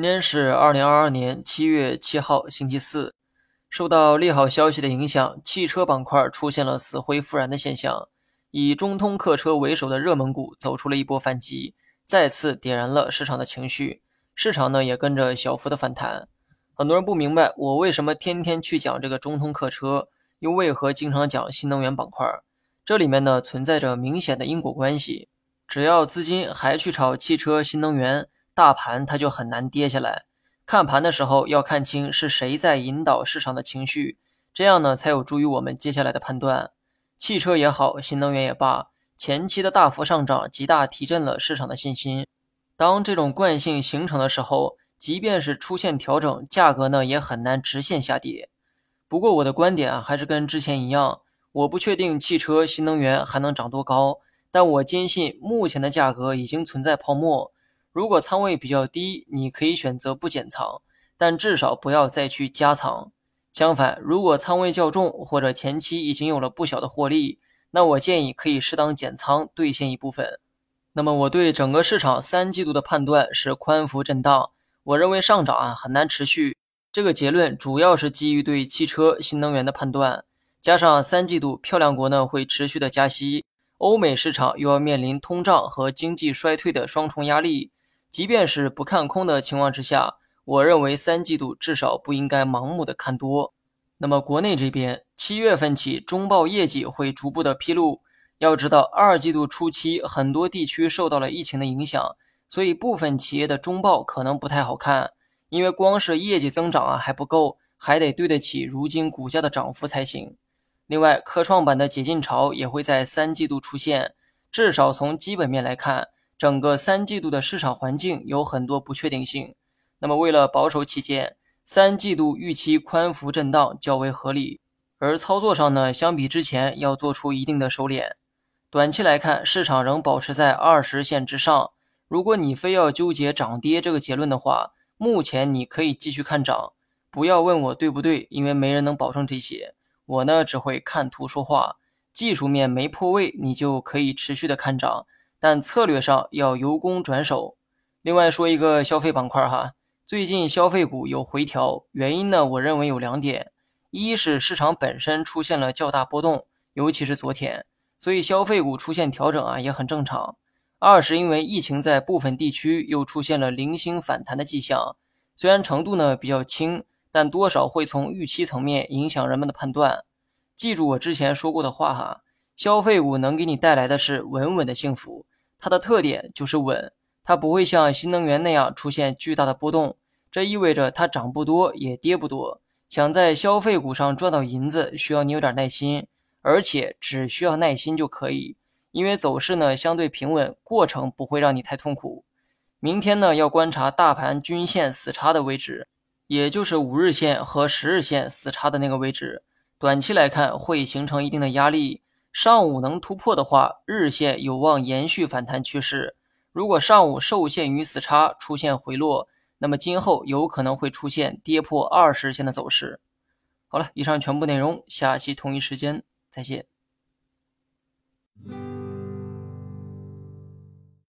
今天是二零二二年七月七号，星期四。受到利好消息的影响，汽车板块出现了死灰复燃的现象。以中通客车为首的热门股走出了一波反击，再次点燃了市场的情绪。市场呢也跟着小幅的反弹。很多人不明白我为什么天天去讲这个中通客车，又为何经常讲新能源板块？这里面呢存在着明显的因果关系。只要资金还去炒汽车、新能源。大盘它就很难跌下来。看盘的时候要看清是谁在引导市场的情绪，这样呢才有助于我们接下来的判断。汽车也好，新能源也罢，前期的大幅上涨极大提振了市场的信心。当这种惯性形成的时候，即便是出现调整，价格呢也很难直线下跌。不过我的观点啊还是跟之前一样，我不确定汽车、新能源还能涨多高，但我坚信目前的价格已经存在泡沫。如果仓位比较低，你可以选择不减仓，但至少不要再去加仓。相反，如果仓位较重或者前期已经有了不小的获利，那我建议可以适当减仓兑现一部分。那么我对整个市场三季度的判断是宽幅震荡，我认为上涨啊很难持续。这个结论主要是基于对汽车、新能源的判断，加上三季度漂亮国呢会持续的加息，欧美市场又要面临通胀和经济衰退的双重压力。即便是不看空的情况之下，我认为三季度至少不应该盲目的看多。那么国内这边，七月份起中报业绩会逐步的披露。要知道，二季度初期很多地区受到了疫情的影响，所以部分企业的中报可能不太好看。因为光是业绩增长啊还不够，还得对得起如今股价的涨幅才行。另外，科创板的解禁潮也会在三季度出现，至少从基本面来看。整个三季度的市场环境有很多不确定性，那么为了保守起见，三季度预期宽幅震荡较为合理。而操作上呢，相比之前要做出一定的收敛。短期来看，市场仍保持在二十线之上。如果你非要纠结涨跌这个结论的话，目前你可以继续看涨。不要问我对不对，因为没人能保证这些。我呢只会看图说话，技术面没破位，你就可以持续的看涨。但策略上要由攻转守。另外说一个消费板块哈，最近消费股有回调，原因呢，我认为有两点：一是市场本身出现了较大波动，尤其是昨天，所以消费股出现调整啊也很正常；二是因为疫情在部分地区又出现了零星反弹的迹象，虽然程度呢比较轻，但多少会从预期层面影响人们的判断。记住我之前说过的话哈，消费股能给你带来的是稳稳的幸福。它的特点就是稳，它不会像新能源那样出现巨大的波动，这意味着它涨不多也跌不多。想在消费股上赚到银子，需要你有点耐心，而且只需要耐心就可以，因为走势呢相对平稳，过程不会让你太痛苦。明天呢要观察大盘均线死叉的位置，也就是五日线和十日线死叉的那个位置，短期来看会形成一定的压力。上午能突破的话，日线有望延续反弹趋势。如果上午受限于死叉出现回落，那么今后有可能会出现跌破二十线的走势。好了，以上全部内容，下期同一时间再见。